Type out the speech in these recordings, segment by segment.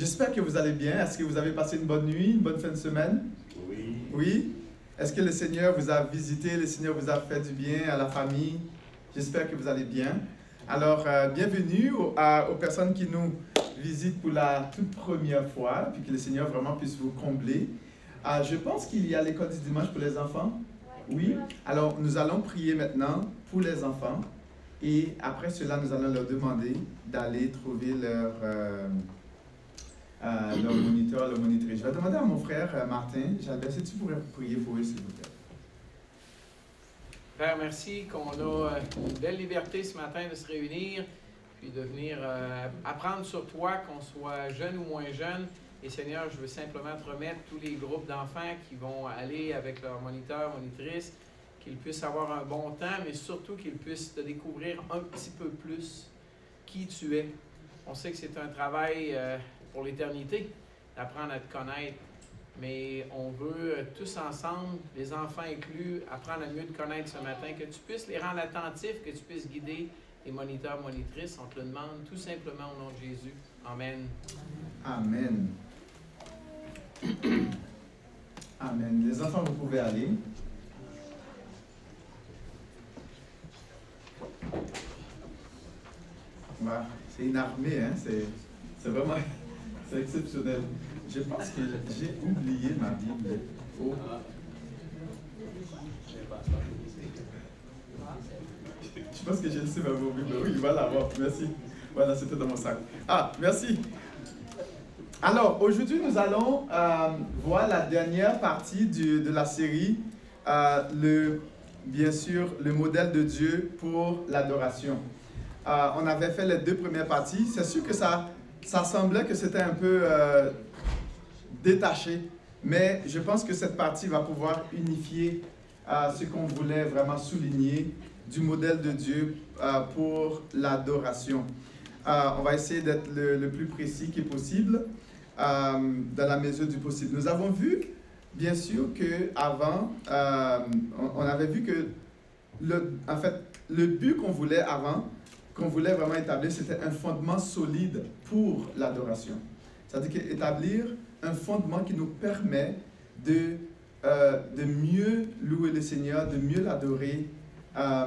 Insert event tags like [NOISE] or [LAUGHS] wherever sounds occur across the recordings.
J'espère que vous allez bien. Est-ce que vous avez passé une bonne nuit, une bonne fin de semaine? Oui. Oui? Est-ce que le Seigneur vous a visité, le Seigneur vous a fait du bien à la famille? J'espère que vous allez bien. Alors, euh, bienvenue aux, à- aux personnes qui nous visitent pour la toute première fois, puis que le Seigneur vraiment puisse vous combler. Euh, je pense qu'il y a l'école du dimanche pour les enfants. Oui? Alors, nous allons prier maintenant pour les enfants. Et après cela, nous allons leur demander d'aller trouver leur, euh, euh, leur moniteur, leur monitrice. Je vais demander à mon frère euh, Martin, Jalbert, si tu pourrais prier pour eux, s'il vous plaît. Père, merci qu'on a euh, une belle liberté ce matin de se réunir, puis de venir euh, apprendre sur toi, qu'on soit jeune ou moins jeune. Et Seigneur, je veux simplement te remettre tous les groupes d'enfants qui vont aller avec leur moniteur, monitrice, qu'ils puissent avoir un bon temps, mais surtout qu'ils puissent te découvrir un petit peu plus qui tu es. On sait que c'est un travail euh, pour l'éternité, d'apprendre à te connaître. Mais on veut euh, tous ensemble, les enfants inclus, apprendre à mieux te connaître ce matin, que tu puisses les rendre attentifs, que tu puisses guider les moniteurs, monitrices. On te le demande tout simplement au nom de Jésus. Amen. Amen. [COUGHS] Amen. Les enfants, vous pouvez aller. C'est une armée, hein? c'est vraiment c'est exceptionnel. Je pense que j'ai oublié ma Bible. Oh. Je pense que j'ai laissé ma Bible. Oui, voilà, bon, merci. Voilà, c'était dans mon sac. Ah, merci. Alors, aujourd'hui, nous allons euh, voir la dernière partie de la série, euh, le, bien sûr, le modèle de Dieu pour l'adoration. Euh, on avait fait les deux premières parties. C'est sûr que ça, ça semblait que c'était un peu euh, détaché, mais je pense que cette partie va pouvoir unifier euh, ce qu'on voulait vraiment souligner du modèle de Dieu euh, pour l'adoration. On va essayer d'être le, plus précis qui est possible dans la mesure du possible. Nous avons vu, bien sûr, que avant, on, on avait vu que le, en fait, le but qu'on voulait avant, qu'on voulait vraiment établir, c'était un fondement solide pour l'adoration. C'est-à-dire établir un fondement qui nous permet de, euh, de mieux louer le Seigneur, de mieux l'adorer, euh,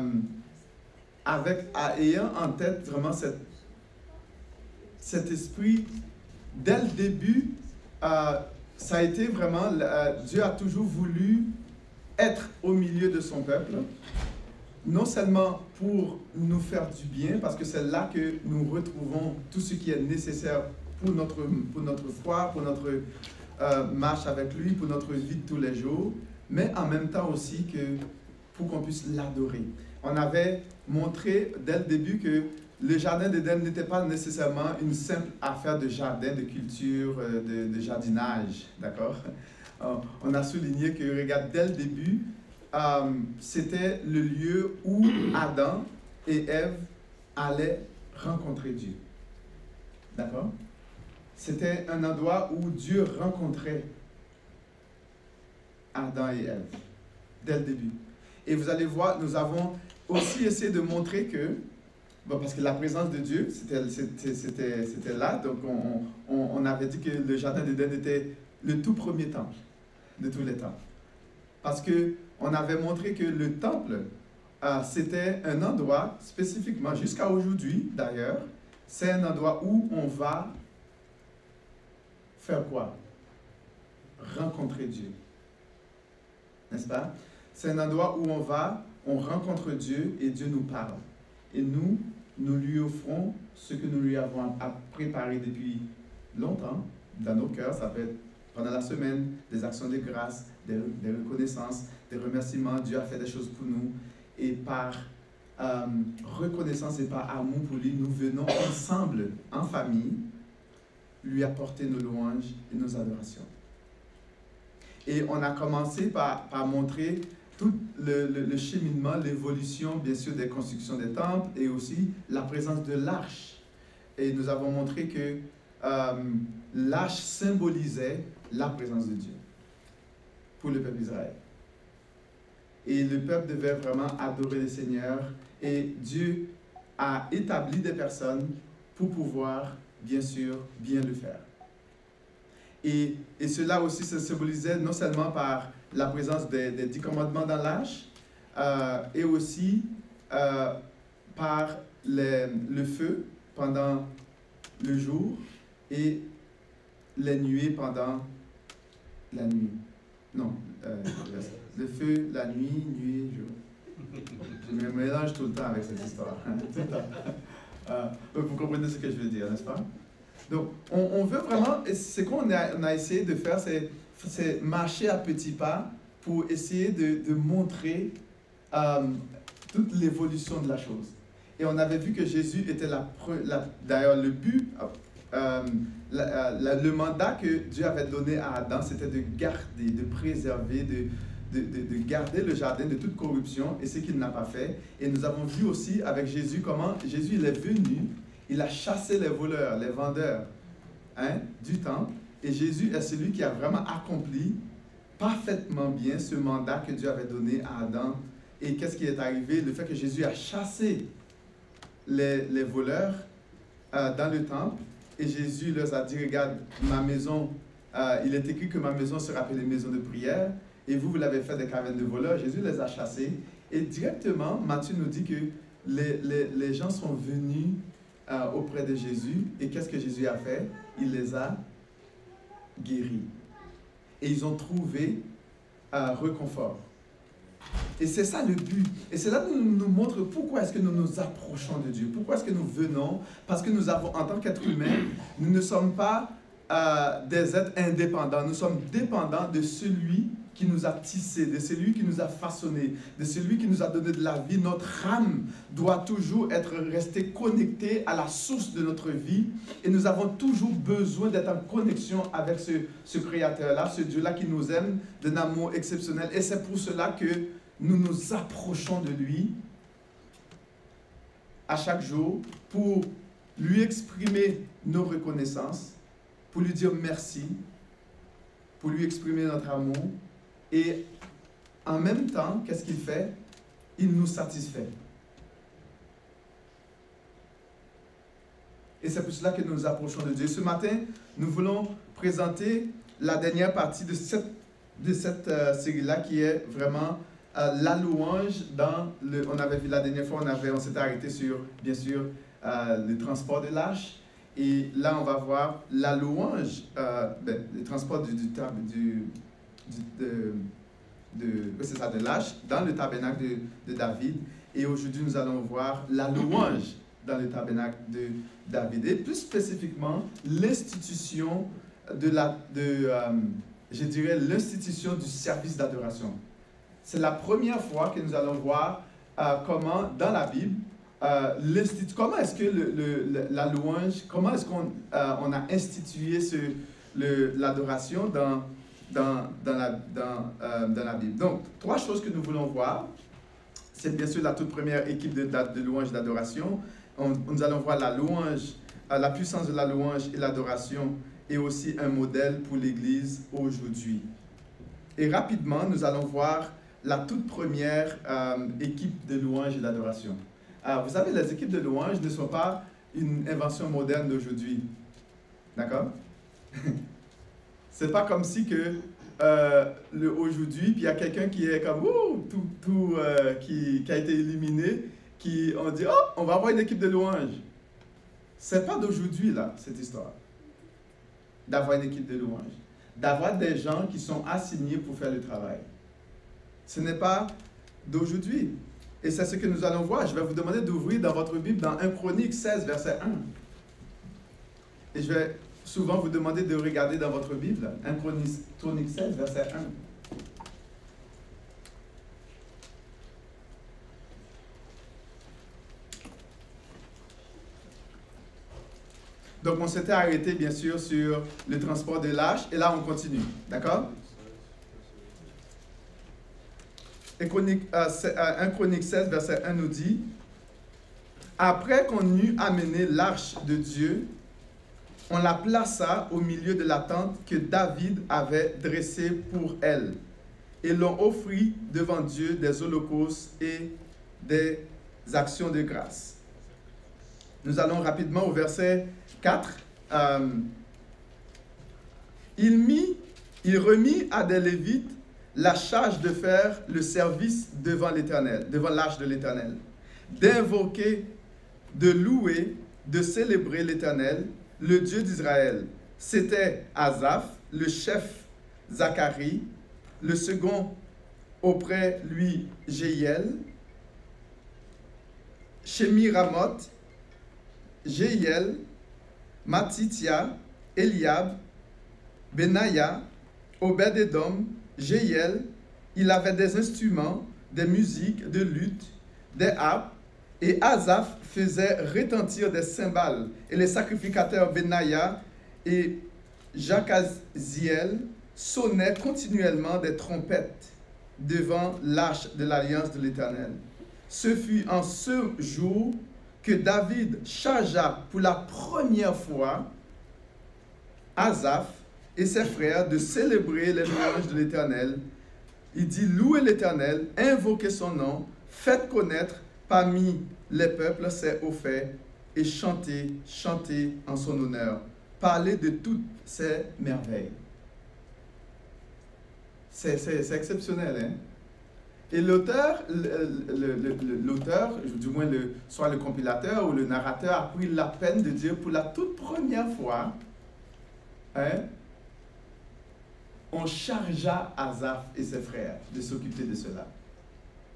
avec, à- ayant en tête vraiment cette, cet esprit dès le début, euh, ça a été vraiment, Dieu a toujours voulu être au milieu de son peuple, non seulement pour nous faire du bien, parce que c'est là que nous retrouvons tout ce qui est nécessaire pour notre, pour notre foi, pour notre euh, marche avec lui, pour notre vie de tous les jours, mais en même temps aussi que pour qu'on puisse l'adorer. On avait montré dès le début que le jardin d'Éden n'était pas nécessairement une simple affaire de jardin, de culture, euh, de, de jardinage, d'accord? Euh, On a souligné que, regarde, dès le début, euh, c'était le lieu où Adam et Ève allaient rencontrer Dieu. D'accord? C'était un endroit où Dieu rencontrait Adam et Ève, dès le début. Et vous allez voir, nous avons aussi essayé de montrer que parce que la présence de Dieu, c'était là. Donc, on, on, on avait dit que le jardin d'Éden était le tout premier temple de tous les temps. Parce que on avait montré que le temple, euh, c'était un endroit spécifiquement, jusqu'à aujourd'hui d'ailleurs, c'est un endroit où on va faire quoi? Rencontrer Dieu. N'est-ce pas? C'est un endroit où on va, on rencontre Dieu et Dieu nous parle. Et nous, nous lui offrons ce que nous lui avons à- préparé depuis longtemps dans nos cœurs. Ça peut être pendant la semaine des actions de grâce, des, des reconnaissances, des remerciements. Dieu a fait des choses pour nous. Et par euh, reconnaissance et par amour pour lui, nous venons ensemble, en famille, lui apporter nos louanges et nos adorations. Et on a commencé par, montrer tout le cheminement, l'évolution, bien sûr, des constructions des temples et aussi la présence de l'arche. Et nous avons montré que euh, l'arche symbolisait la présence de Dieu pour le peuple d'Israël. Et le peuple devait vraiment adorer le Seigneur. Et Dieu a établi des personnes pour pouvoir, bien sûr, bien le faire. Et, et cela aussi se symbolisait non seulement par la présence des, des dix commandements dans l'âge, euh, et aussi euh, par le feu pendant le jour et les nuées pendant la nuit. Non, euh, le feu, la nuit, nuit, jour. Je me mélange tout le temps avec cette histoire. [LAUGHS] Euh, vous comprenez ce que je veux dire, n'est-ce pas? Donc, on, veut vraiment, ce qu'on a, on a essayé de faire, c'est, marcher à petits pas pour essayer de, montrer euh, toute l'évolution de la chose. Et on avait vu que Jésus était la- d'ailleurs le but, euh, la- le mandat que Dieu avait donné à Adam, c'était de garder, de préserver, de- de garder le jardin de toute corruption, et ce qu'il n'a pas fait. Et nous avons vu aussi avec Jésus comment Jésus il est venu, il a chassé les voleurs, les vendeurs hein, du temple, et Jésus est celui qui a vraiment accompli parfaitement bien ce mandat que Dieu avait donné à Adam. Et qu'est-ce qui est arrivé? Le fait que Jésus a chassé les, les voleurs euh, dans le temple, et Jésus leur a dit, regarde, ma maison, euh, il est écrit que ma maison sera appelée maison de prière, et vous, vous l'avez fait des cavernes de voleurs. Jésus les a chassés, et directement, Matthieu nous dit que les, les, les gens sont venus euh, auprès de Jésus, et qu'est-ce que Jésus a fait? Il les a guéris. Et ils ont trouvé un réconfort. Et c'est ça le but. Et cela nous, nous montre pourquoi est-ce que nous nous approchons de Dieu. Pourquoi est-ce que nous venons? Parce que nous avons, en tant qu'être humain, nous ne sommes pas euh, des êtres indépendants. Nous sommes dépendants de celui qui nous a tissés, de celui qui nous a façonnés, de celui qui nous a donné de la vie. Notre âme doit toujours être restée connectée à la source de notre vie. Et nous avons toujours besoin d'être en connexion avec ce, ce Créateur-là, ce Dieu-là qui nous aime d'un amour exceptionnel. Et c'est pour cela que nous nous approchons de lui à chaque jour pour lui exprimer nos reconnaissances, pour lui dire merci, pour lui exprimer notre amour. Et en même temps, qu'est-ce qu'il fait? Il nous satisfait. Et c'est pour cela que nous approchons de Dieu. Ce matin, nous voulons présenter la dernière partie de cette, de cette euh, série-là qui est vraiment euh, la louange dans le... On avait vu la dernière fois, on, on s'était arrêté sur, bien sûr, euh, le transport de l'âge. Et là, on va voir la louange, euh, ben, le transport du, du, du- de, de, ça, de l'âge dans le tabernacle de, David. Et aujourd'hui, nous allons voir la louange dans le tabernacle de David. Et plus spécifiquement, l'institution de la, de, euh, je l'institution du service d'adoration. C'est la première fois que nous allons voir euh, comment, dans la Bible, euh, comment est-ce que le, la louange, comment est-ce qu'on euh, on a institué l'adoration dans, dans, la, dans, euh, dans la Bible. Donc, trois choses que nous voulons voir. C'est bien sûr la toute première équipe de, de louange et d'adoration. On- nous allons voir la louange, euh, la puissance de la louange et l'adoration, et aussi un modèle pour l'Église aujourd'hui. Et rapidement, nous allons voir la toute première euh, équipe de louange et d'adoration. Vous savez, les équipes de louange ne sont pas une invention moderne d'aujourd'hui. D'accord? [LAUGHS] C'est pas comme si que euh, aujourd'hui, puis il y a quelqu'un qui est comme Ouh, tout, tout euh, qui, qui a été éliminé, qui on dit oh, on va avoir une équipe de louange. C'est pas d'aujourd'hui là cette histoire d'avoir une équipe de louange, d'avoir des gens qui sont assignés pour faire le travail. Ce n'est pas d'aujourd'hui. Et c'est ce que nous allons voir. Je vais vous demander d'ouvrir dans votre Bible dans 1 Chronique 16, verset 1. Et je vais souvent vous demander de regarder dans votre Bible 1 Chronique Chronique 16, verset 1. Donc on s'était arrêté bien sûr sur le transport de l'âge et là on continue. D'accord? Et Chronique, euh, c'est, euh, 1 Chronique 16, verset 1 nous dit Après qu'on eut amené l'arche de Dieu, on la plaça au milieu de la tente que David avait dressée pour elle. Et l'on offrit devant Dieu des holocaustes et des actions de grâce. Nous allons rapidement au verset 4. Euh, il, mit, il remit à des Lévites la charge de faire le service devant l'Éternel, devant l'arche de l'Éternel, d'invoquer, de louer, de célébrer l'Éternel, le Dieu d'Israël. C'était Azaph, le chef Zacharie, le second auprès lui Jéiel, Shemiramoth, Jéiel, Matitia, Eliab, Benaya, Obed-Edom, Jéiel, il avait des instruments, des musiques, de lutte, des harpes, et Azaph faisait retentir des cymbales, et les sacrificateurs Benaya et Jacaziel sonnaient continuellement des trompettes devant l'arche de l'alliance de l'Éternel. Ce fut en ce jour que David chargea pour la première fois Azaph et ses frères de célébrer les louanges de l'Éternel. Il dit louez l'Éternel, invoquez son nom, faites connaître parmi les peuples ses hauts faits et chantez, chantez en son honneur. Parlez de toutes ses merveilles. C'est exceptionnel, hein? Et l'auteur, l'auteur, du moins le, soit le compilateur ou le narrateur, a pris la peine de dire pour la toute première fois, hein, on chargea Azaph et ses frères de s'occuper de cela.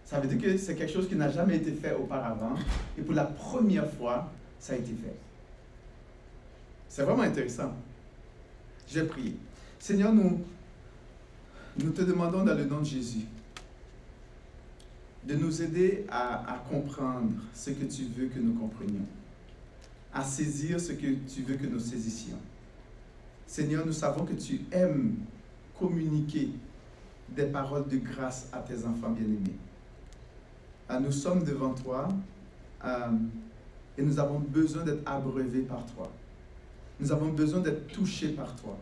Ça veut dire que c'est quelque chose qui n'a jamais été fait auparavant. Et pour la première fois, ça a été fait. C'est vraiment intéressant. J'ai prié. Seigneur, nous, nous te demandons dans le nom de Jésus de nous aider à, à, comprendre ce que tu veux que nous comprenions, à saisir ce que tu veux que nous saisissions. Seigneur, nous savons que tu aimes communiquer des paroles de grâce à tes enfants bien-aimés. Ah, nous sommes devant toi euh, et nous avons besoin d'être abreuvés par toi. Nous avons besoin d'être touchés par toi.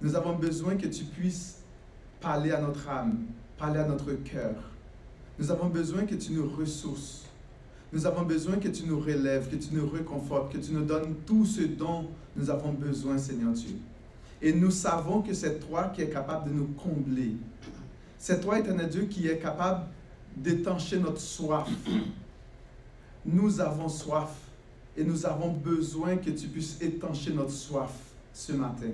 Nous avons besoin que tu puisses parler à notre âme, parler à notre cœur. Nous avons besoin que tu nous ressources. Nous avons besoin que tu nous relèves, que tu nous reconfortes, que tu nous donnes tout ce dont nous avons besoin, Seigneur Dieu. Et nous savons que c'est toi qui es capable de nous combler. C'est toi, éternel Dieu, qui est capable d'étancher notre soif. [CLEARS THROAT] Nous avons soif et nous avons besoin que tu puisses étancher notre soif ce matin.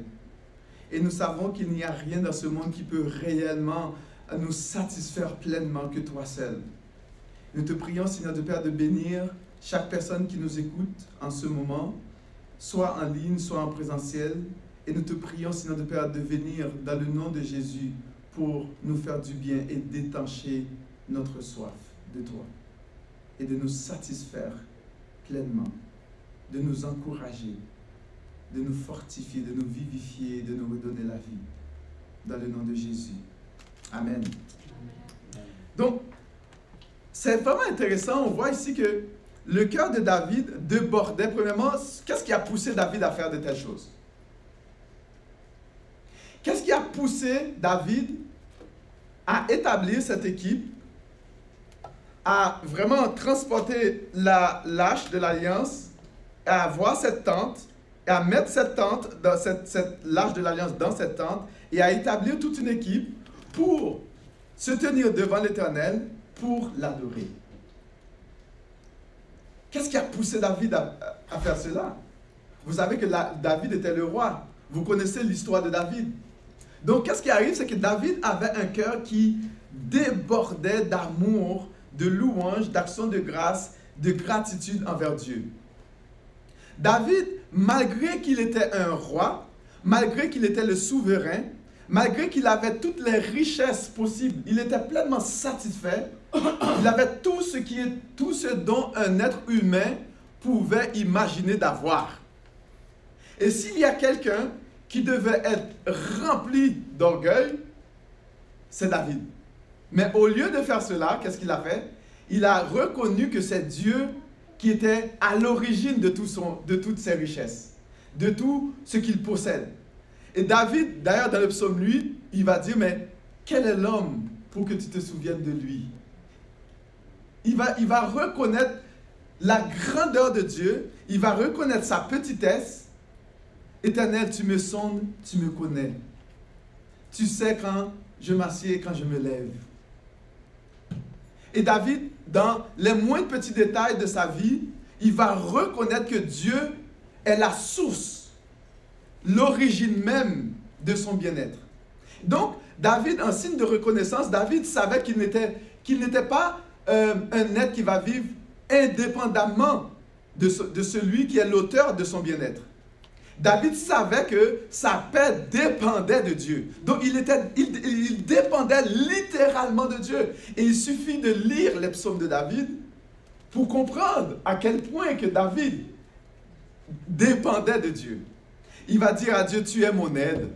Et nous savons qu'il n'y a rien dans ce monde qui peut réellement nous satisfaire pleinement que toi seul. Nous te prions, Seigneur de Père, de bénir chaque personne qui nous écoute en ce moment, soit en ligne, soit en présentiel. Et nous te prions, Seigneur de Père, de venir dans le nom de Jésus pour nous faire du bien et d'étancher notre soif de toi et de nous satisfaire pleinement, de nous encourager, de nous fortifier, de nous vivifier, de nous redonner la vie. Dans le nom de Jésus. Amen. Donc, c'est vraiment intéressant. On voit ici que le cœur de David débordait. Premièrement, qu'est-ce qui a poussé David à faire de telles choses? Qu'est-ce qui a poussé David à établir cette équipe à vraiment transporter la lâche de l'Alliance, à avoir cette tente, à mettre cette tente, dans cette, cette lâche de l'Alliance dans cette tente, et à établir toute une équipe pour se tenir devant l'Éternel, pour l'adorer. Qu'est-ce qui a poussé David à, faire cela? Vous savez que David était le roi. Vous connaissez l'histoire de David. Donc, qu'est-ce qui arrive? C'est que David avait un cœur qui débordait d'amour de louange, d'action de grâce, de gratitude envers Dieu. David, malgré qu'il était un roi, malgré qu'il était le souverain, malgré qu'il avait toutes les richesses possibles, il était pleinement satisfait. Il avait tout ce, qui est, tout ce dont un être humain pouvait imaginer d'avoir. Et s'il y a quelqu'un qui devait être rempli d'orgueil, c'est David. Mais au lieu de faire cela, qu'est-ce qu'il a fait? Il a reconnu que c'est Dieu qui était à l'origine de, toutes ses richesses, de tout ce qu'il possède. Et David, d'ailleurs, dans le psaume, lui, il va dire, mais quel est l'homme pour que tu te souviennes de lui? Il va, il va reconnaître la grandeur de Dieu, il va reconnaître sa petitesse, Éternel, tu me sondes, tu me connais. Tu sais quand je m'assieds et quand je me lève. Et David, dans les moindres petits détails de sa vie, il va reconnaître que Dieu est la source, l'origine même de son bien-être. Donc, David, en signe de reconnaissance, David savait qu'il n'était, pas euh, un être qui va vivre indépendamment de celui qui est l'auteur de son bien-être. David savait que sa paix dépendait de Dieu. Donc il, était, il, dépendait littéralement de Dieu. Et il suffit de lire les psaumes de David pour comprendre à quel point que David dépendait de Dieu. Il va dire à Dieu, tu es mon aide.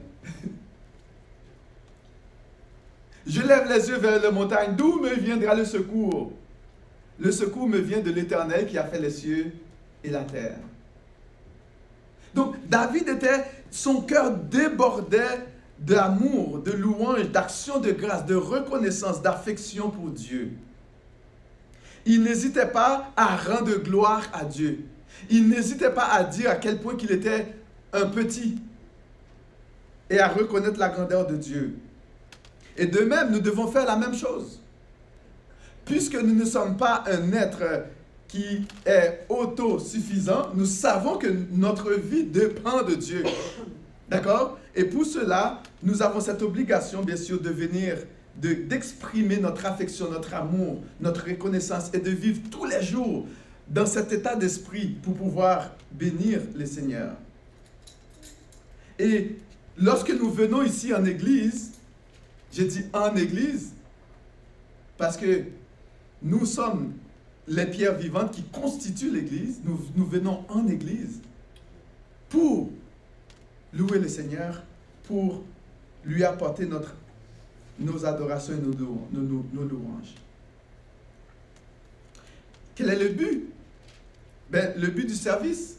Je lève les yeux vers la montagne, d'où me viendra le secours? Le secours me vient de l'Éternel qui a fait les cieux et la terre. Donc David était, son cœur débordait d'amour, de louange, d'action de grâce, de reconnaissance, d'affection pour Dieu. Il n'hésitait pas à rendre gloire à Dieu. Il n'hésitait pas à dire à quel point qu'il était un petit et à reconnaître la grandeur de Dieu. Et de même, nous devons faire la même chose. Puisque nous ne sommes pas un être qui est autosuffisant, nous savons que notre vie dépend de Dieu. D'accord? Et pour cela, nous avons cette obligation, bien sûr, de venir, d'exprimer notre affection, notre amour, notre reconnaissance et de vivre tous les jours dans cet état d'esprit pour pouvoir bénir les seigneurs. Et lorsque nous venons ici en église, j'ai dit en église, parce que nous sommes les pierres vivantes qui constituent l'Église, nous, venons en Église pour louer le Seigneur, pour lui apporter nos adorations et nos, louanges. Quel est le but? Ben, Le but du service.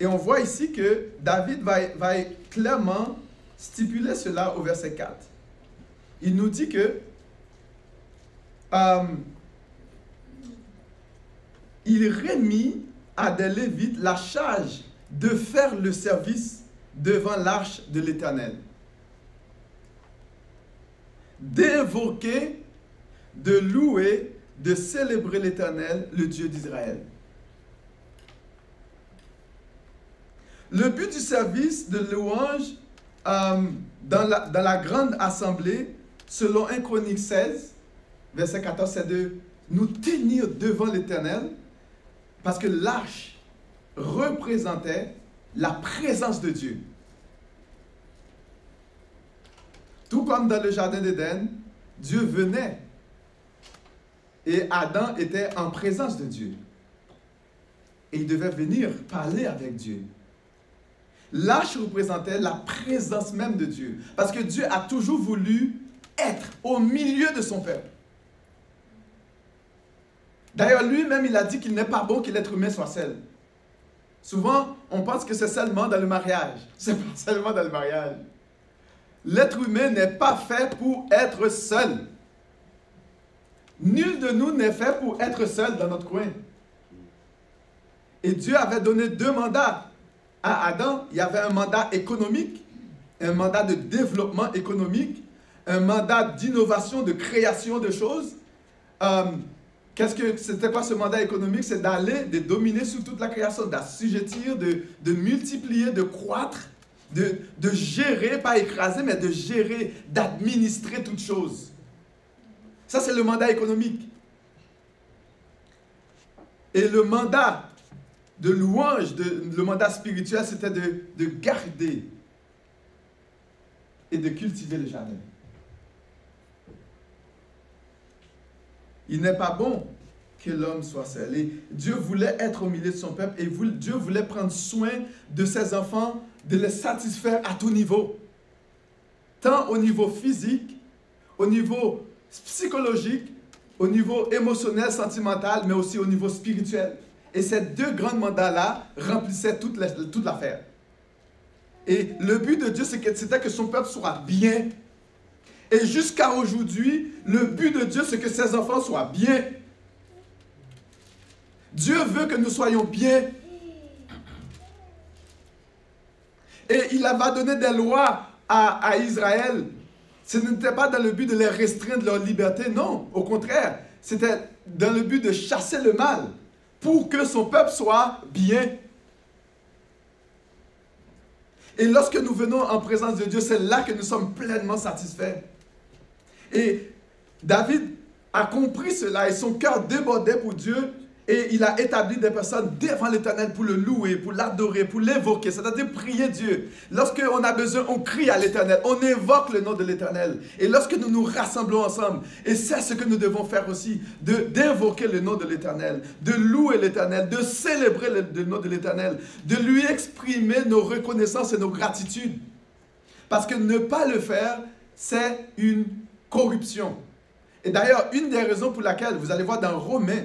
Et on voit ici que David va, va clairement stipuler cela au verset 4. Il nous dit que euh, il remit à des Lévites la charge de faire le service devant l'arche de l'Éternel, d'invoquer, de louer, de célébrer l'Éternel, le Dieu d'Israël. Le but du service de louange euh, dans, la, dans, la, grande assemblée, selon 1 Chronique 16, verset 14, c'est de nous tenir devant l'Éternel parce que l'arche représentait la présence de Dieu. Tout comme dans le jardin d'Éden, Dieu venait et Adam était en présence de Dieu. Et il devait venir parler avec Dieu. L'arche représentait la présence même de Dieu. Parce que Dieu a toujours voulu être au milieu de son peuple. D'ailleurs, lui-même, il a dit qu'il n'est pas bon que l'être humain soit seul. Souvent, on pense que c'est seulement dans le mariage. [LAUGHS] C'est pas seulement dans le mariage. L'être humain n'est pas fait pour être seul. Nul de nous n'est fait pour être seul dans notre coin. Et Dieu avait donné deux mandats à Adam. Il y avait un mandat économique, un mandat de développement économique, un mandat d'innovation, de création de choses. Euh, Qu'est-ce que c'était quoi ce mandat économique C'est d'aller, de dominer sur toute la création, d'assujettir, de, multiplier, de croître, de, gérer, pas écraser, mais de gérer, d'administrer toutes choses. Ça, c'est le mandat économique. Et le mandat de louange, le mandat spirituel, c'était de garder et de cultiver le jardin. Il n'est pas bon que l'homme soit seul. Et Dieu voulait être au milieu de son peuple et Dieu voulait prendre soin de ses enfants, de les satisfaire à tout niveau. Tant au niveau physique, au niveau psychologique, au niveau émotionnel, sentimental, mais aussi au niveau spirituel. Et ces deux grands mandats-là remplissaient toute l'affaire. Et le but de Dieu, c'était que son peuple soit bien et jusqu'à aujourd'hui, le but de Dieu, c'est que ses enfants soient bien. Dieu veut que nous soyons bien. Et il va donner des lois à, à Israël. Ce n'était pas dans le but de les restreindre leur liberté, non. Au contraire, c'était dans le but de chasser le mal pour que son peuple soit bien. Et lorsque nous venons en présence de Dieu, c'est là que nous sommes pleinement satisfaits. Et David a compris cela et son cœur débordait pour Dieu et il a établi des personnes devant l'Éternel pour le louer, pour l'adorer, pour l'évoquer, c'est-à-dire prier Dieu. Lorsqu'on a besoin, on crie à l'Éternel, on évoque le nom de l'Éternel. Et lorsque nous nous rassemblons ensemble, et c'est ce que nous devons faire aussi, d'invoquer le nom de l'Éternel, de louer l'Éternel, de célébrer le, le nom de l'Éternel, de lui exprimer nos reconnaissances et nos gratitudes. Parce que ne pas le faire, c'est une corruption. Et d'ailleurs, une des raisons pour laquelle, vous allez voir dans Romains,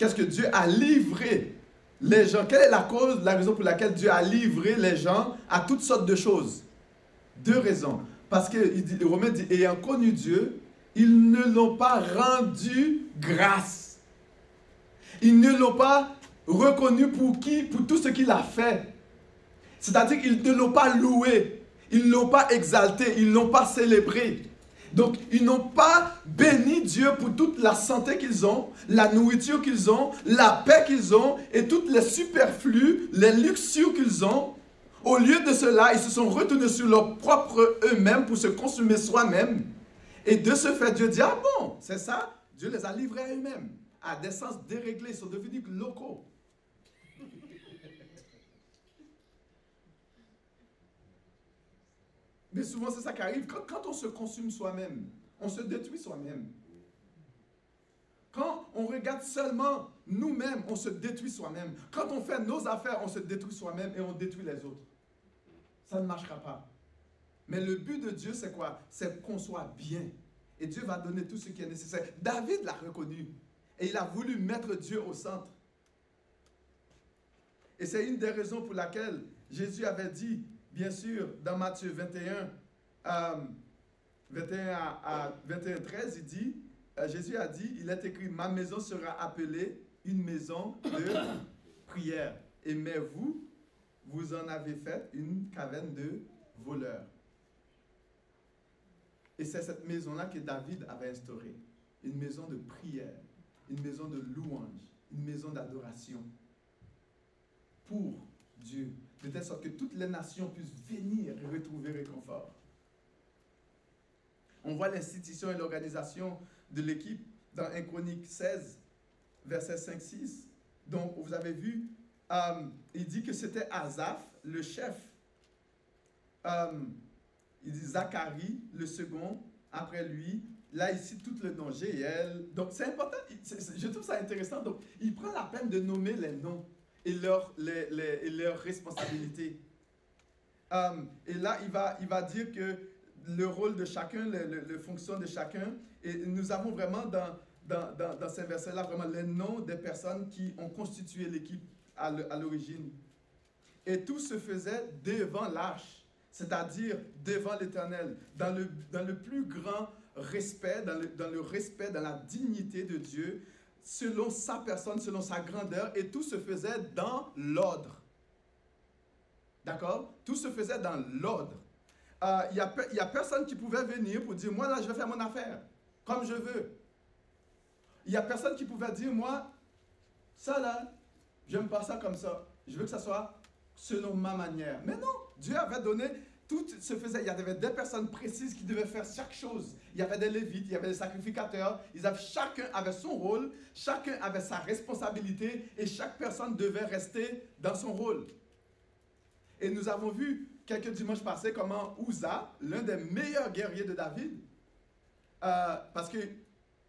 Qu'est-ce que Dieu a livré les gens? Quelle est la cause, la raison pour laquelle Dieu a livré les gens à toutes sortes de choses? Deux raisons. Parce que le Romain dit, ayant connu Dieu, ils ne l'ont pas rendu grâce. Ils ne l'ont pas reconnu pour qui Pour tout ce qu'il a fait. C'est-à-dire qu'ils ne l'ont pas loué, ils ne l'ont pas exalté, ils ne l'ont pas célébré. Donc, ils n'ont pas béni Dieu pour toute la santé qu'ils ont, la nourriture qu'ils ont, la paix qu'ils ont et toutes les superflus, les luxures qu'ils ont. Au lieu de cela, ils se sont retournés sur leur propre eux-mêmes pour se consumer soi-même. Et de ce fait, Dieu dit, ah bon, c'est ça, Dieu les a livrés à eux-mêmes, à des sens déréglés, ils sont devenus locaux. Mais souvent, c'est ça qui arrive. Quand, on se consume soi-même, on se détruit soi-même. Quand on regarde seulement nous-mêmes, on se détruit soi-même. Quand on fait nos affaires, on se détruit soi-même et on détruit les autres. Ça ne marchera pas. Mais le but de Dieu, c'est quoi? C'est qu'on soit bien. Et Dieu va donner tout ce qui est nécessaire. David l'a reconnu. Et il a voulu mettre Dieu au centre. Et c'est une des raisons pour laquelle Jésus avait dit, bien sûr, dans Matthieu 21, 21 euh, à, 21, 13, il dit, euh, Jésus a dit, il est écrit, ma maison sera appelée une maison de [COUGHS] prière. Et mais vous, vous en avez fait une caverne de voleurs. Et c'est cette maison-là que David avait instaurée. Une maison de prière, une maison de louange, une maison d'adoration pour Dieu de telle sorte que toutes les nations puissent venir et retrouver réconfort. On voit l'institution et l'organisation de l'équipe dans 1 Chronique 16, verset 5-6. Donc, vous avez vu, euh, il dit que c'était Azaph, le chef. Euh, il dit Zacharie, le second, après lui. Là, ici, tout le nom, GL. Donc, c'est important, je trouve ça intéressant. Donc, il prend la peine de nommer les noms et leurs les, responsabilités. Euh, et là, il va, dire que le rôle de chacun, le, le, fonction de chacun, et nous avons vraiment dans, dans, dans, ces versets-là vraiment les noms des personnes qui ont constitué l'équipe à l'origine. Et tout se faisait devant l'arche, c'est-à-dire devant l'Éternel, dans le, plus grand respect, dans le respect, dans la dignité de Dieu, selon sa personne, selon sa grandeur, et tout se faisait dans l'ordre. D'accord? Tout se faisait dans l'ordre. Il euh, n'y a, a, personne qui pouvait venir pour dire, moi là, je vais faire mon affaire, comme je veux. Il n'y a personne qui pouvait dire, moi, ça là, j'aime pas ça comme ça. Je veux que ça soit selon ma manière. Mais non, Dieu avait donné tout se faisait. Il y avait des personnes précises qui devaient faire chaque chose. Il y avait des lévites, il y avait des sacrificateurs. Ils avaient, chacun avait son rôle, chacun avait sa responsabilité et chaque personne devait rester dans son rôle. Et nous avons vu quelques dimanches passés comment Uza, l'un des meilleurs guerriers de David, euh, parce que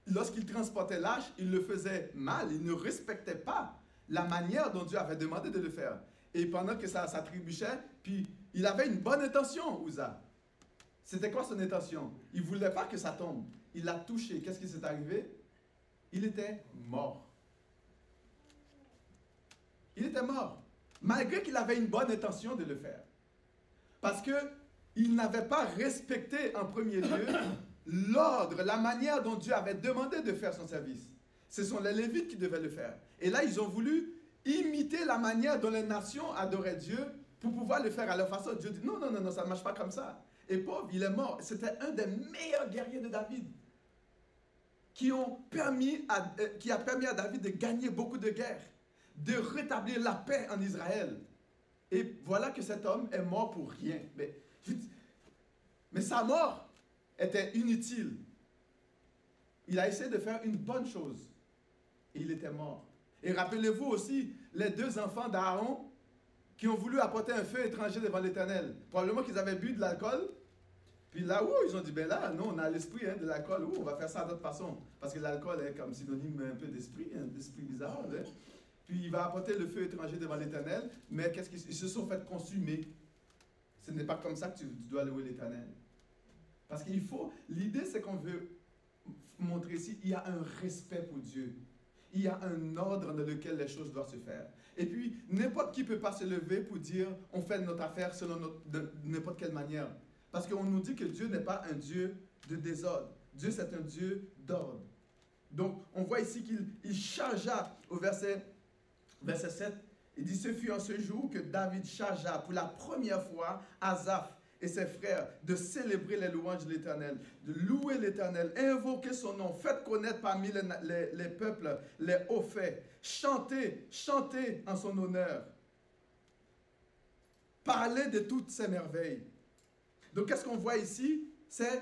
lorsqu'il transportait l'âge, il le faisait mal, il ne respectait pas la manière dont Dieu avait demandé de le faire. Et pendant que ça, ça trébuchait, puis il avait une bonne intention, Uza. C'était quoi son intention? Il ne voulait pas que ça tombe. Il l'a touché. Qu'est-ce qui s'est arrivé? Il était mort. Il était mort. Malgré qu'il avait une bonne intention de le faire. Parce que il n'avait pas respecté en premier lieu [COUGHS] l'ordre, la manière dont Dieu avait demandé de faire son service. Ce sont les Lévites qui devaient le faire. Et là, ils ont voulu imiter la manière dont les nations adoraient Dieu pour pouvoir le faire à leur façon. Dieu dit, non, non, non, non, ça ne marche pas comme ça. Et pauvre, il est mort. C'était un des meilleurs guerriers de David qui, ont permis à, euh, qui a permis à David de gagner beaucoup de guerres, de rétablir la paix en Israël. Et voilà que cet homme est mort pour rien. Mais, mais sa mort était inutile. Il a essayé de faire une bonne chose. Et il était mort. Et rappelez-vous aussi les deux enfants d'Aaron qui ont voulu apporter un feu étranger devant l'Éternel. Probablement qu'ils avaient bu de l'alcool. Puis là, où ils ont dit, ben là, non, on a l'esprit hein, de l'alcool, on va faire ça d'autre façon. Parce que l'alcool est comme synonyme un peu d'esprit, hein, d'esprit bizarre. Hein. Puis il va apporter le feu étranger devant l'Éternel, mais qu'est-ce qu'ils se sont fait consumer. Ce n'est pas comme ça que tu, dois louer l'Éternel. Parce qu'il faut, l'idée c'est qu'on veut montrer ici, il y a un respect pour Dieu il y a un ordre dans lequel les choses doivent se faire. Et puis, n'importe qui ne peut pas se lever pour dire on fait notre affaire selon n'importe quelle manière. Parce qu'on nous dit que Dieu n'est pas un Dieu de désordre. Dieu, c'est un Dieu d'ordre. Donc, on voit ici qu'il chargea au verset, verset 7. Il dit Ce fut en ce jour que David chargea pour la première fois Azaph et ses frères de célébrer les louanges de l'Éternel, de louer l'Éternel, invoquer son nom, faites connaître parmi les, les, peuples les hauts faits, chantez, chantez en son honneur, parlez de toutes ses merveilles. Donc qu'est-ce qu'on voit ici? C'est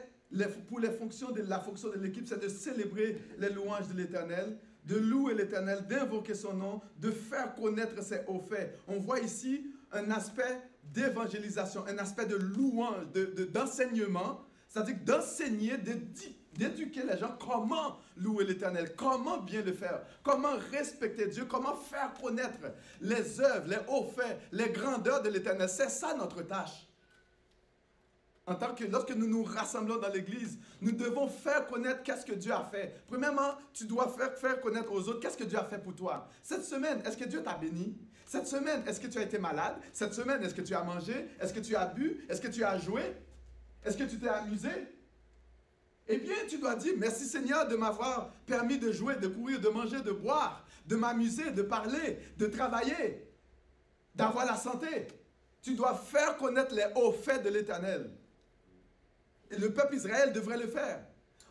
pour les fonctions de la fonction de l'équipe, c'est de célébrer les louanges de l'Éternel, de louer l'Éternel, d'invoquer son nom, de faire connaître ses hauts faits. On voit ici un aspect d'évangélisation, un aspect de louange, d'enseignement, de, c'est-à-dire d'enseigner, d'éduquer les gens comment louer l'Éternel, comment bien le faire, comment respecter Dieu, comment faire connaître les œuvres, les hauts faits, les grandeurs de l'Éternel. C'est ça notre tâche. En tant que lorsque nous nous rassemblons dans l'église, nous devons faire connaître qu'est-ce que Dieu a fait. Premièrement, tu dois faire, faire connaître aux autres qu'est-ce que Dieu a fait pour toi. Cette semaine, est-ce que Dieu t'a béni? Cette semaine, est-ce que tu as été malade? Cette semaine, est-ce que tu as mangé? Est-ce que tu as bu? Est-ce que tu as joué? Est-ce que tu t'es amusé? Eh bien, tu dois dire merci Seigneur de m'avoir permis de jouer, de courir, de manger, de boire, de m'amuser, de parler, de travailler, d'avoir la santé. Tu dois faire connaître les hauts faits de l'Éternel. Et le peuple Israël devrait le faire.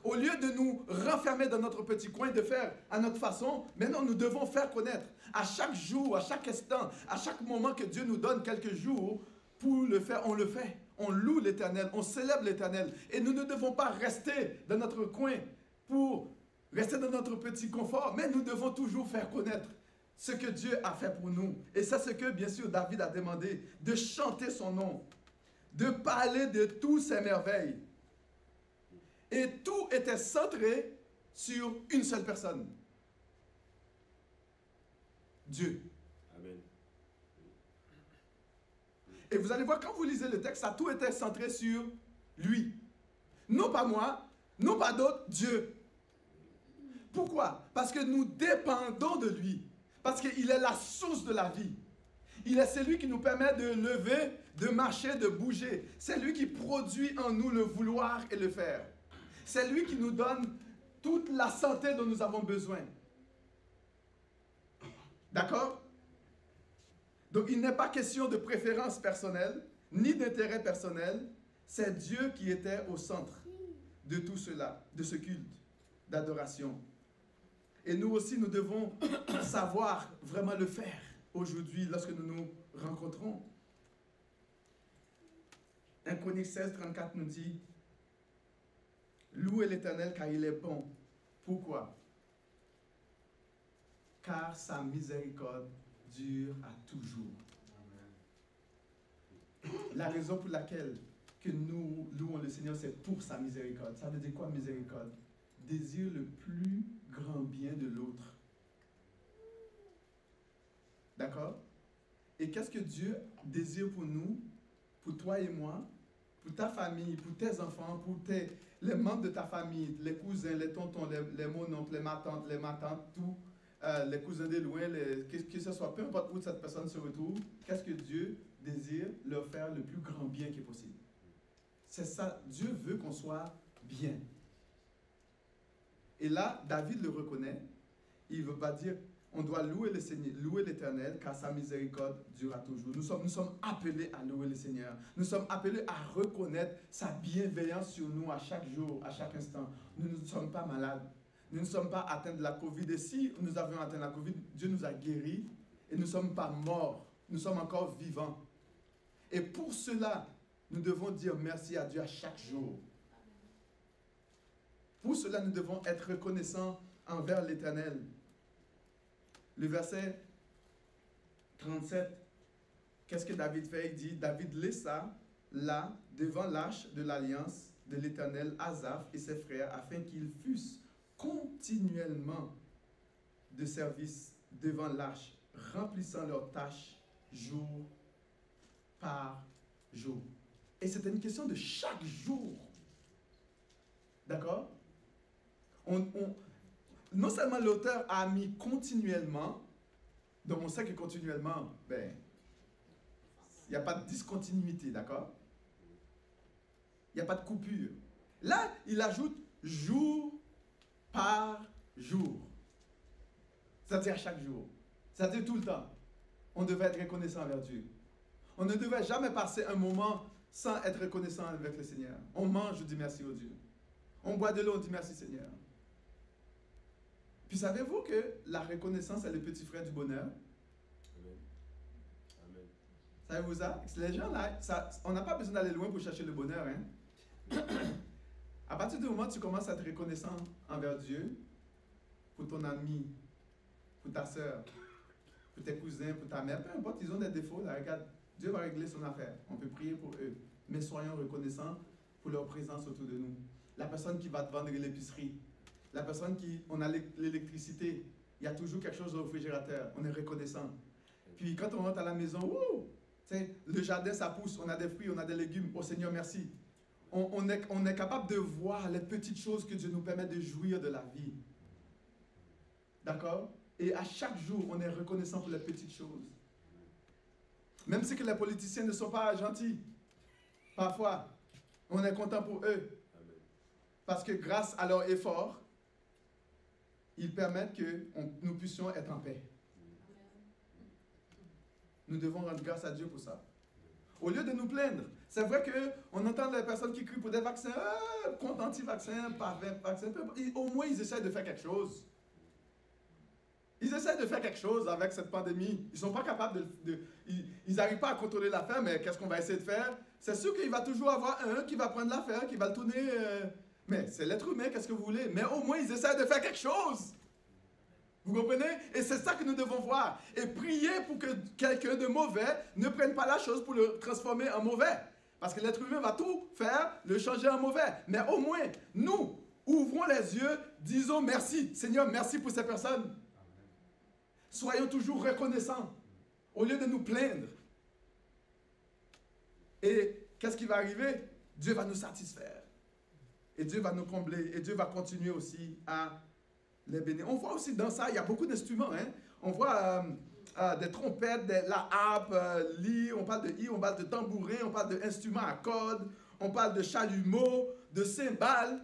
Au lieu de nous renfermer dans notre petit coin, de faire à notre façon, maintenant nous devons faire connaître à chaque jour, à chaque instant, à chaque moment que Dieu nous donne quelques jours pour le faire, on le fait. On loue l'Éternel, on célèbre l'Éternel. Et nous ne devons pas rester dans notre coin pour rester dans notre petit confort, mais nous devons toujours faire connaître ce que Dieu a fait pour nous. Et c'est ce que, bien sûr, David a demandé, de chanter son nom, de parler de tous ses merveilles. Et tout était centré sur une seule personne. Dieu. Amen. Et vous allez voir, quand vous lisez le texte, ça tout était centré sur lui. Non pas moi, non pas d'autres, Dieu. Pourquoi? Parce que nous dépendons de lui. Parce qu'il est la source de la vie. Il est celui qui nous permet de lever, de marcher, de bouger. C'est lui qui produit en nous le vouloir et le faire. C'est lui qui nous donne toute la santé dont nous avons besoin. D'accord? Donc il n'est pas question de préférence personnelle, ni d'intérêt personnel. C'est Dieu qui était au centre de tout cela, de ce culte d'adoration. Et nous aussi, nous devons [COUGHS] savoir vraiment le faire aujourd'hui lorsque nous nous rencontrons. 1 Chronique 16, 34 nous dit Louez l'Éternel car il est bon. Pourquoi? Car sa miséricorde dure à toujours. La raison pour laquelle que nous louons le Seigneur, c'est pour sa miséricorde. Ça veut dire quoi miséricorde? Désire le plus grand bien de l'autre. D'accord? Et qu'est-ce que Dieu désire pour nous, pour toi et moi pour ta famille, pour tes enfants, pour tes, les membres de ta famille, les cousins, les tontons, les, les mononcles, les matantes, les matantes, tout, euh, les cousins de loin, les, que, que, ce soit, peu importe où cette personne se retrouve, qu'est-ce que Dieu désire leur faire le plus grand bien qui est possible? C'est ça, Dieu veut qu'on soit bien. Et là, David le reconnaît. Il ne veut pas dire, on doit louer le Seigneur, louer l'Éternel, car sa miséricorde durera toujours. Nous sommes, nous sommes appelés à louer le Seigneur. Nous sommes appelés à reconnaître sa bienveillance sur nous à chaque jour, à chaque instant. Nous ne sommes pas malades. Nous ne sommes pas atteints de la Covid. Et si nous avions atteint la Covid, Dieu nous a guéris et nous ne sommes pas morts. Nous sommes encore vivants. Et pour cela, nous devons dire merci à Dieu à chaque jour. Pour cela, nous devons être reconnaissants envers l'Éternel. Le verset 37, qu'est-ce que David fait? Il dit, David laissa là, devant l'arche de l'alliance de l'Éternel, Azaph et ses frères, afin qu'ils fussent continuellement de service devant l'arche, remplissant leurs tâches jour par jour. Et c'était une question de chaque jour. D'accord? Non seulement l'auteur a mis continuellement, donc on sait que continuellement, ben, il n'y a pas de discontinuité, d'accord? Il n'y a pas de coupure. Là, il ajoute jour par jour. C'est-à-dire chaque jour. C'est-à-dire tout le temps. On devait être reconnaissant envers Dieu. On ne devait jamais passer un moment sans être reconnaissant avec le Seigneur. On mange, je dis merci au Dieu. On boit de l'eau, on dit merci Seigneur. Puis savez-vous que la reconnaissance est le petit frère du bonheur? Amen. Amen. Savez-vous ça? Les gens là, on n'a pas besoin d'aller loin pour chercher le bonheur. Hein? à partir du moment où tu commences à être reconnaissant envers Dieu, pour ton ami, pour ta soeur, pour tes cousins, pour ta mère, peu importe, ils ont des défauts, là, regarde, Dieu va régler son affaire. On peut prier pour eux. Mais soyons reconnaissants pour leur présence autour de nous. La personne qui va te vendre l'épicerie, la personne qui, on a l'électricité, il y a toujours quelque chose au réfrigérateur, on est reconnaissant. Puis quand on rentre à la maison, le jardin ça pousse, on a des fruits, on a des légumes, oh Seigneur merci. On, on, est, on est capable de voir les petites choses que Dieu nous permet de jouir de la vie. D'accord? Et à chaque jour, on est reconnaissant pour les petites choses. Même si que les politiciens ne sont pas gentils, parfois, on est content pour eux. Parce que grâce à leur effort, ils permettent que nous puissions être en paix. Nous devons rendre grâce à Dieu pour ça. Au lieu de nous plaindre, c'est vrai qu'on entend des personnes qui crient pour des vaccins, ah, contre anti-vaccins, pas vaccin, au moins ils essaient de faire quelque chose. Ils essaient de faire quelque chose avec cette pandémie. Ils ne sont pas capables de... ils n'arrivent pas à contrôler l'affaire, mais qu'est-ce qu'on va essayer de faire? C'est sûr qu'il va toujours avoir un qui va prendre l'affaire, qui va le tourner... Euh, mais c'est l'être humain, qu'est-ce que vous voulez? Mais au moins, ils essaient de faire quelque chose. Vous comprenez? Et c'est ça que nous devons voir. Et prier pour que quelqu'un de mauvais ne prenne pas la chose pour le transformer en mauvais. Parce que l'être humain va tout faire, le changer en mauvais. Mais au moins, nous, ouvrons les yeux, disons merci. Seigneur, merci pour ces personnes. Soyons toujours reconnaissants au lieu de nous plaindre. Et qu'est-ce qui va arriver? Dieu va nous satisfaire. Et Dieu va nous combler. Et Dieu va continuer aussi à les bénir. On voit aussi dans ça, il y a beaucoup d'instruments. Hein? On voit euh, euh, des trompettes, la harpe, euh, on parle de i, on parle de tambourin, on parle d'instruments à cordes, on parle de chalumeau, de cymbales.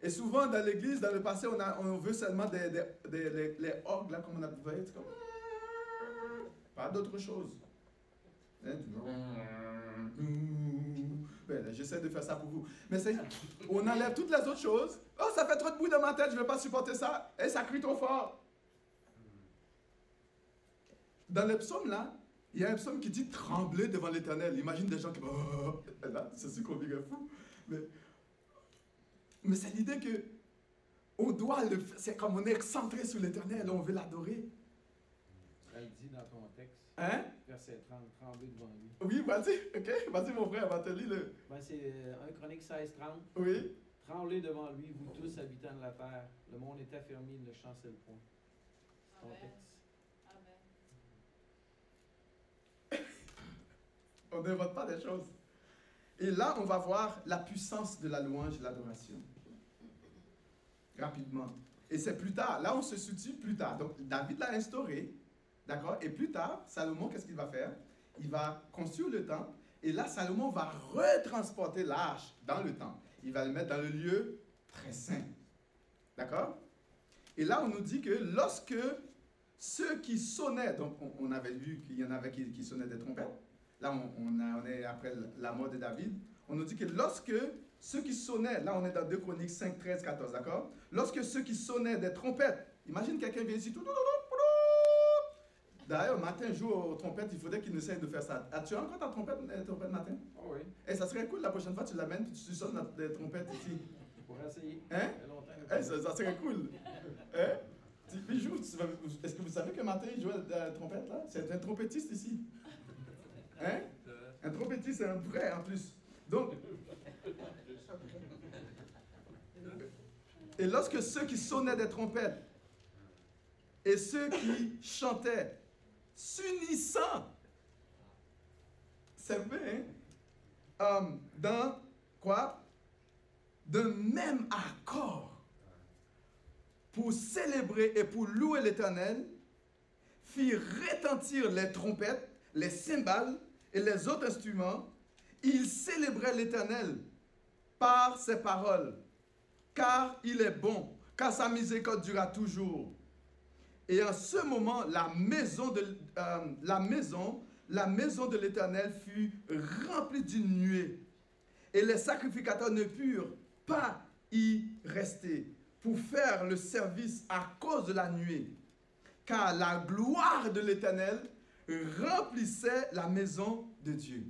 Et souvent dans l'église, dans le passé, on, a, on veut seulement des, les, orgues, là, comme on a pu voir, comme... Pas d'autre chose. Hein, j'essaie de faire ça pour vous. Mais c'est, on enlève toutes les autres choses. Oh, ça fait trop de bruit dans ma tête, je ne vais pas supporter ça. Et ça crie trop fort. Dans le psaume là, il y a un psaume qui dit trembler devant l'éternel. Imagine des gens qui. Oh, [LAUGHS] là, c'est ce qu'on fou. Mais mais c'est l'idée que on doit le C'est comme on est centré sur l'éternel, on veut l'adorer. Elle dit dans ton texte, hein? verset 30, trembler devant lui. Oui, vas-y, ok, vas-y mon frère, va te lire le. Ben, c'est 1 Chronique 16, 30. Oui. Tremblez devant lui, vous tous habitants de la terre. Le monde est affermi, il ne chancelle point. Ton texte. Amen. [LAUGHS] on n'invente pas des choses. Et là, on va voir la puissance de la louange et l'adoration. Rapidement. Et c'est plus tard. Là, on se situe plus tard. Donc, David l'a instauré. D'accord? Et plus tard, Salomon, qu'est-ce qu'il va faire? Il va construire le temple. Et là, Salomon va retransporter l'arche dans le temple. Il va le mettre dans le lieu très saint. D'accord? Et là, on nous dit que lorsque ceux qui sonnaient, donc on, avait vu qu'il y en avait qui, sonnaient des trompettes, là on, est après la mort de David, on nous dit que lorsque ceux qui sonnaient, là on est dans 2 Chroniques 5, 13, 14, d'accord? Lorsque ceux qui sonnaient des trompettes, imagine quelqu'un vient ici, tout, D'ailleurs, matin, joue aux trompettes, il faudrait qu'il essaye de faire ça. As-tu encore ta trompette, ta trompette matin? Oh oui. Et eh, ça serait cool la prochaine fois, tu l'amènes, tu sonnes des trompettes ici. Pour essayer. Hein? Eh, ça, ça, serait cool. hein? Est-ce que vous savez que Martin joue à la trompette là? C'est un trompettiste ici. Hein? Un trompettiste, c'est un vrai en plus. Donc. Et lorsque ceux qui sonnaient des trompettes et ceux qui chantaient, s'unissant, c'est vrai, hein? Um, dans quoi? D'un même accord pour célébrer et pour louer l'Éternel, fit retentir les trompettes, les cymbales et les autres instruments. Il célébrait l'Éternel par ses paroles, car il est bon, car sa miséricorde durera toujours. Et en ce moment, la maison de, euh, la maison, la maison de l'Éternel fut remplie d'une nuée. Et les sacrificateurs ne purent pas y rester pour faire le service à cause de la nuée, car la gloire de l'Éternel remplissait la maison de Dieu.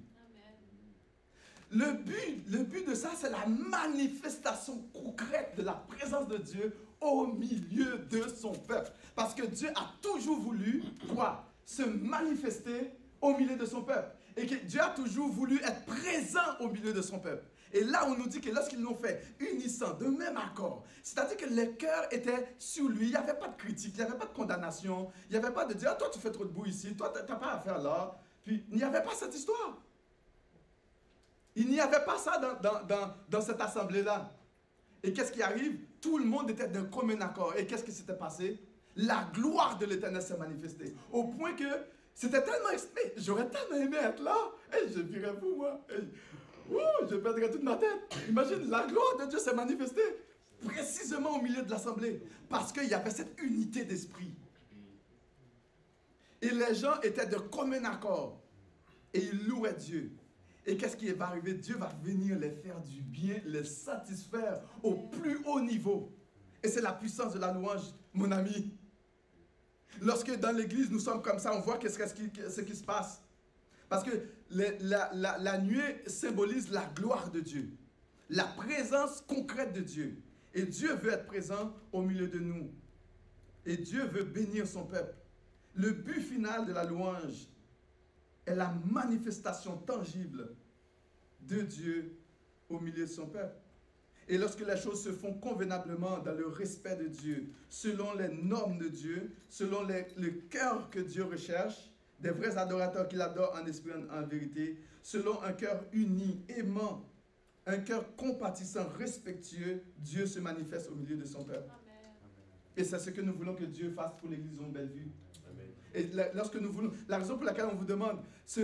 Le but, le but de ça, c'est la manifestation concrète de la présence de Dieu au milieu de son peuple. Parce que Dieu a toujours voulu, quoi? Se manifester au milieu de son peuple. Et que Dieu a toujours voulu être présent au milieu de son peuple. Et là, on nous dit que lorsqu'ils l'ont fait, unissant, de même accord, c'est-à-dire que le cœur était sur lui, il n'y avait pas de critique, il n'y avait pas de condamnation, il n'y avait pas de dire, ah, toi tu fais trop de boue ici, toi tu n'as pas à faire là. Puis il n'y avait pas cette histoire. Il n'y avait pas ça dans, dans, dans, dans cette assemblée-là. Et qu'est-ce qui arrive? Tout le monde était d'un commun accord. Et qu'est-ce qui s'était passé? La gloire de l'Éternel s'est manifestée. Au point que c'était tellement... J'aurais tellement aimé être là. Et je dirais vous, moi je perdrais toute ma tête. Imagine, la gloire de Dieu s'est manifestée précisément au milieu de l'assemblée. Parce qu'il y avait cette unité d'esprit. Et les gens étaient de commun accord. Et ils louaient Dieu. Et qu'est-ce qui va arriver? Dieu va venir les faire du bien, les satisfaire au plus haut niveau. Et c'est la puissance de la louange, mon ami. Lorsque dans l'église nous sommes comme ça, on voit ce qui se passe. Parce que la, la, nuée symbolise la gloire de Dieu, la présence concrète de Dieu. Et Dieu veut être présent au milieu de nous. Et Dieu veut bénir son peuple. Le but final de la louange est la manifestation tangible de Dieu au milieu de son peuple. Et lorsque les choses se font convenablement dans le respect de Dieu, selon les normes de Dieu, selon le cœur que Dieu recherche, des vrais adorateurs qui l'adorent en esprit, en, en vérité, selon un cœur uni, aimant, un cœur compatissant, respectueux, Dieu se manifeste au milieu de son peuple. Et c'est ce que nous voulons que Dieu fasse pour l'église en belle Et lorsque nous voulons, la raison pour laquelle on vous demande, ce,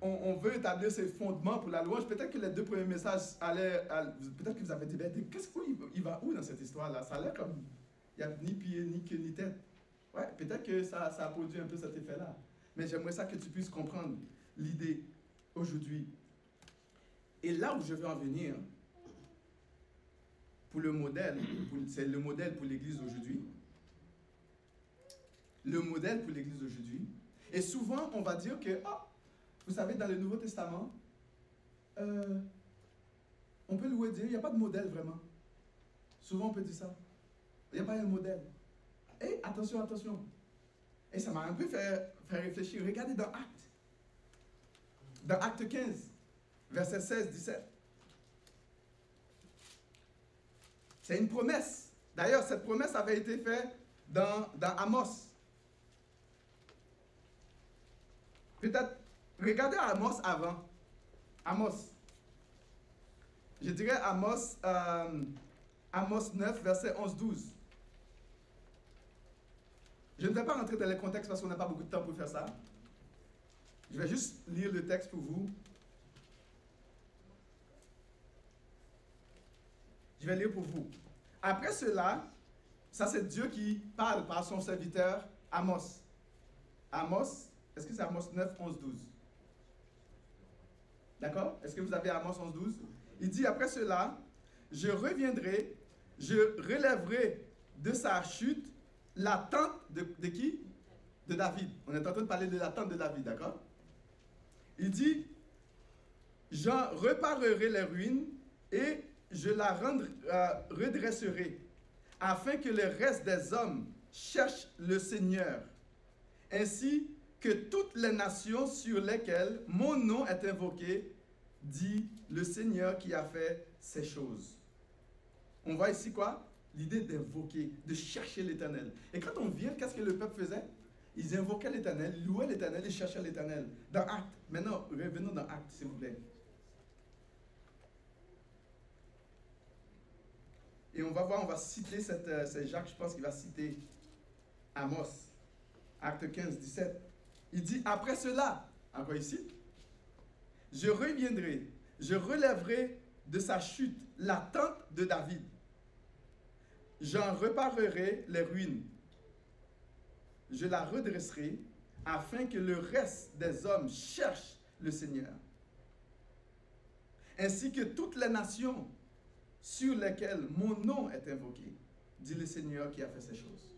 on, veut établir ces fondements pour la louange, peut-être que les deux premiers messages peut-être que vous avez dit, ben, qu'est-ce qu'il va où dans cette histoire-là? Ça a l'air comme, il n'y a ni pied, ni queue, ni tête. Ouais, peut-être que ça, ça a produit un peu cet effet-là. Mais j'aimerais ça que tu puisses comprendre l'idée aujourd'hui. Et là où je veux en venir, pour le modèle, c'est le modèle pour l'Église d'aujourd'hui. Le modèle pour l'Église d'aujourd'hui. Et souvent, on va dire que, ah, vous savez, dans le Nouveau Testament, euh, on peut louer Dieu, il n'y a pas de modèle vraiment. Souvent, on peut dire ça. Il n'y a pas un modèle. Et attention, attention. Et ça m'a un peu fait, fait, réfléchir. Regardez dans Acte. Dans Acte 15, verset 16, 17. C'est une promesse. D'ailleurs, cette promesse avait été faite dans, dans Amos. Peut-être, regardez Amos avant. Amos. Je dirais Amos, euh, Amos 9, verset 11-12. Je ne vais pas rentrer dans les contextes parce qu'on n'a pas beaucoup de temps pour faire ça. Je vais juste lire le texte pour vous. Je vais lire pour vous. Après cela, Ça, c'est Dieu qui parle par son serviteur Amos. Amos, est-ce que c'est Amos 9, 11, 12 D'accord? Est-ce que vous avez Amos 11, 12 Il dit, après cela, je reviendrai, je relèverai de sa chute la tente de, qui? De David. On est en train de parler de la tente de David, d'accord? Il dit, j'en reparerai les ruines et je la rendre, euh, redresserai, afin que le reste des hommes cherchent le Seigneur, ainsi que toutes les nations sur lesquelles mon nom est invoqué, dit le Seigneur qui a fait ces choses. On voit ici quoi? L'idée d'invoquer, de chercher l'Éternel. Et quand on vient, qu'est-ce que le peuple faisait? Ils invoquaient l'Éternel, louaient l'Éternel et cherchaient l'Éternel. Dans Acte. Maintenant, revenons dans Acte, s'il vous plaît. Et on va voir, on va citer euh, c'est Jacques, je pense qu'il va citer Amos, acte 15, 17. Il dit, après cela, encore ici, je reviendrai, je relèverai de sa chute la tente de David. J'en reparerai les ruines. Je la redresserai afin que le reste des hommes cherche le Seigneur. Ainsi que toutes les nations sur lesquels mon nom est invoqué, dit le Seigneur qui a fait ces choses.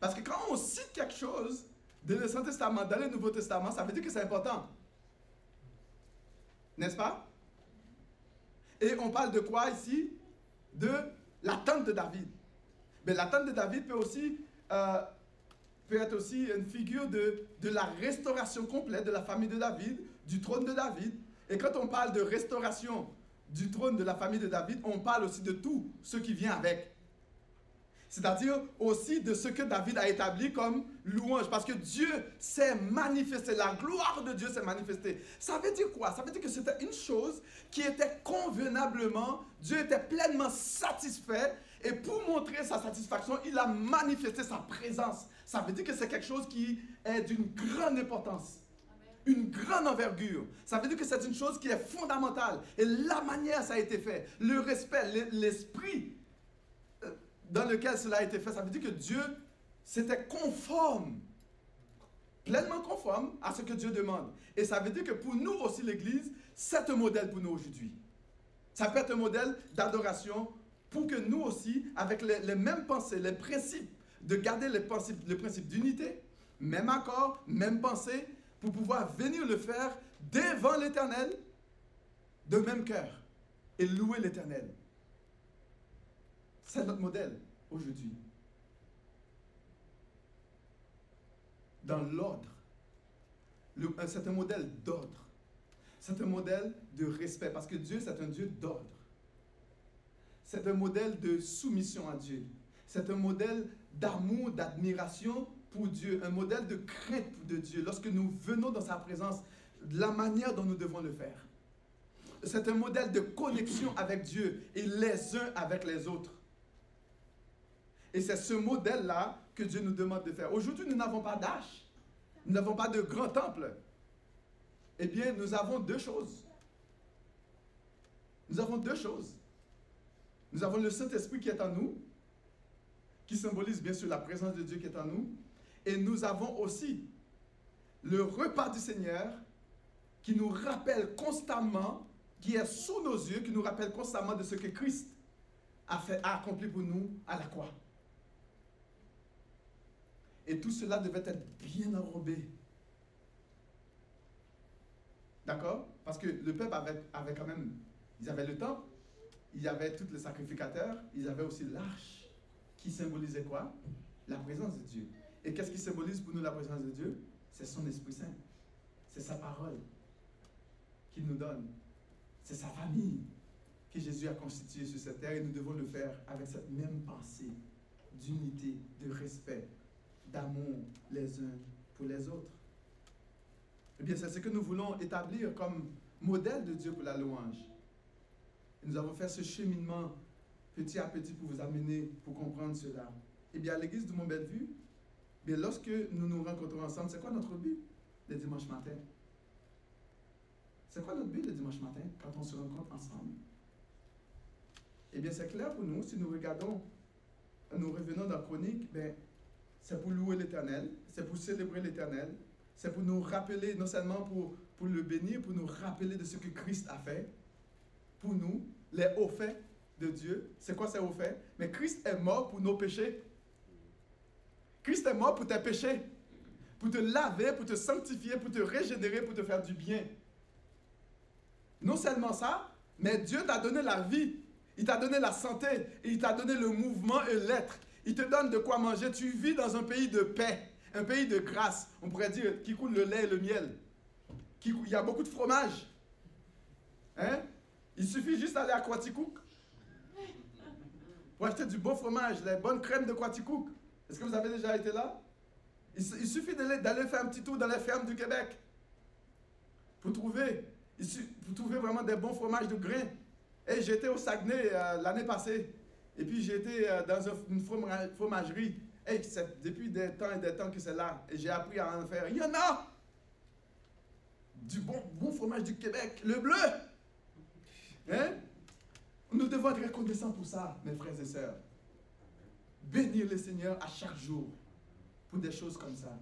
Parce que quand on cite quelque chose dans Saint Testament, dans le Nouveau Testament, ça veut dire que c'est important. N'est-ce pas? Et on parle de quoi ici? De la tente de David. Mais la tente de David peut aussi euh, peut être aussi une figure de, de la restauration complète de la famille de David, du trône de David. Et quand on parle de restauration du trône de la famille de David, on parle aussi de tout ce qui vient avec. C'est-à-dire aussi de ce que David a établi comme louange. Parce que Dieu s'est manifesté, la gloire de Dieu s'est manifestée. Ça veut dire quoi? Ça veut dire que c'était une chose qui était convenablement, Dieu était pleinement satisfait. Et pour montrer sa satisfaction, il a manifesté sa présence. Ça veut dire que c'est quelque chose qui est d'une grande importance une grande envergure. Ça veut dire que c'est une chose qui est fondamentale. Et la manière ça a été fait, le respect, l'esprit dans lequel cela a été fait, ça veut dire que Dieu c'était conforme, pleinement conforme à ce que Dieu demande. Et ça veut dire que pour nous aussi, l'Église, c'est un modèle pour nous aujourd'hui. Ça peut être un modèle d'adoration pour que nous aussi, avec les, mêmes pensées, les principes, de garder les principes, d'unité, même accord, même pensée, pour pouvoir venir le faire devant l'Éternel de même cœur et louer l'Éternel. C'est notre modèle aujourd'hui. Dans l'ordre. Euh, c'est un modèle d'ordre. C'est un modèle de respect parce que Dieu, c'est un Dieu d'ordre. C'est un modèle de soumission à Dieu. C'est un modèle d'amour, d'admiration pour Dieu, un modèle de crainte de Dieu lorsque nous venons dans sa présence, la manière dont nous devons le faire. C'est un modèle de connexion avec Dieu et les uns avec les autres. Et c'est ce modèle-là que Dieu nous demande de faire. Aujourd'hui, nous n'avons pas d'âge. Nous n'avons pas de grand temple. Eh bien, nous avons deux choses. Nous avons deux choses. Nous avons le Saint-Esprit qui est en nous, qui symbolise bien sûr la présence de Dieu qui est en nous, et nous avons aussi le repas du Seigneur qui nous rappelle constamment, qui est sous nos yeux, qui nous rappelle constamment de ce que Christ a, fait, a accompli pour nous à la croix. Et tout cela devait être bien enrobé. D'accord? Parce que le peuple avait, quand même, ils avaient le temple, il y avait tous les sacrificateurs, ils avaient aussi l'arche qui symbolisait quoi? La présence de Dieu. Et qu'est-ce qui symbolise pour nous la présence de Dieu? C'est son Esprit Saint. C'est sa parole qu'il nous donne. C'est sa famille que Jésus a constituée sur cette terre et nous devons le faire avec cette même pensée d'unité, de respect, d'amour les uns pour les autres. Eh bien, c'est ce que nous voulons établir comme modèle de Dieu pour la louange. Et nous avons fait ce cheminement petit à petit pour vous amener, pour comprendre cela. Eh bien, à l'église de Mont-Bellevue, mais lorsque nous nous rencontrons ensemble, c'est quoi notre but le dimanche matin? C'est quoi notre but le dimanche matin quand on se rencontre ensemble? Eh bien, c'est clair pour nous si nous regardons nous revenons dans Chronique, ben, c'est pour louer l'Éternel, c'est pour célébrer l'Éternel, c'est pour nous rappeler, non seulement pour, pour le bénir, pour nous rappeler de ce que Christ a fait pour nous, les hauts faits de Dieu. C'est quoi ces hauts faits Mais Christ est mort pour nos péchés. Christ est mort pour tes péchés, pour te laver, pour te sanctifier, pour te régénérer, pour te faire du bien. Non seulement ça, mais Dieu t'a donné la vie, il t'a donné la santé, il t'a donné le mouvement et l'être. Il te donne de quoi manger. Tu vis dans un pays de paix, un pays de grâce. On pourrait dire qui coule le lait et le miel. Il y a beaucoup de fromage. Hein? Il suffit juste d'aller à Quaticook pour acheter du beau fromage, les bonnes crèmes de Quaticook. Est-ce que vous avez déjà été là? Il, suffit d'aller faire un petit tour dans les fermes du Québec pour trouver, vraiment des bons fromages de grain. Et j'étais au Saguenay euh, l'année passée. Et puis j'étais euh, dans une fromagerie. Et depuis des temps et des temps que c'est là. Et j'ai appris à en faire. Il y en a! Du bon, bon fromage du Québec, le bleu! Hein? Nous devons être reconnaissants pour ça, mes frères et sœurs. Bénir le Seigneur à chaque jour pour des choses comme ça.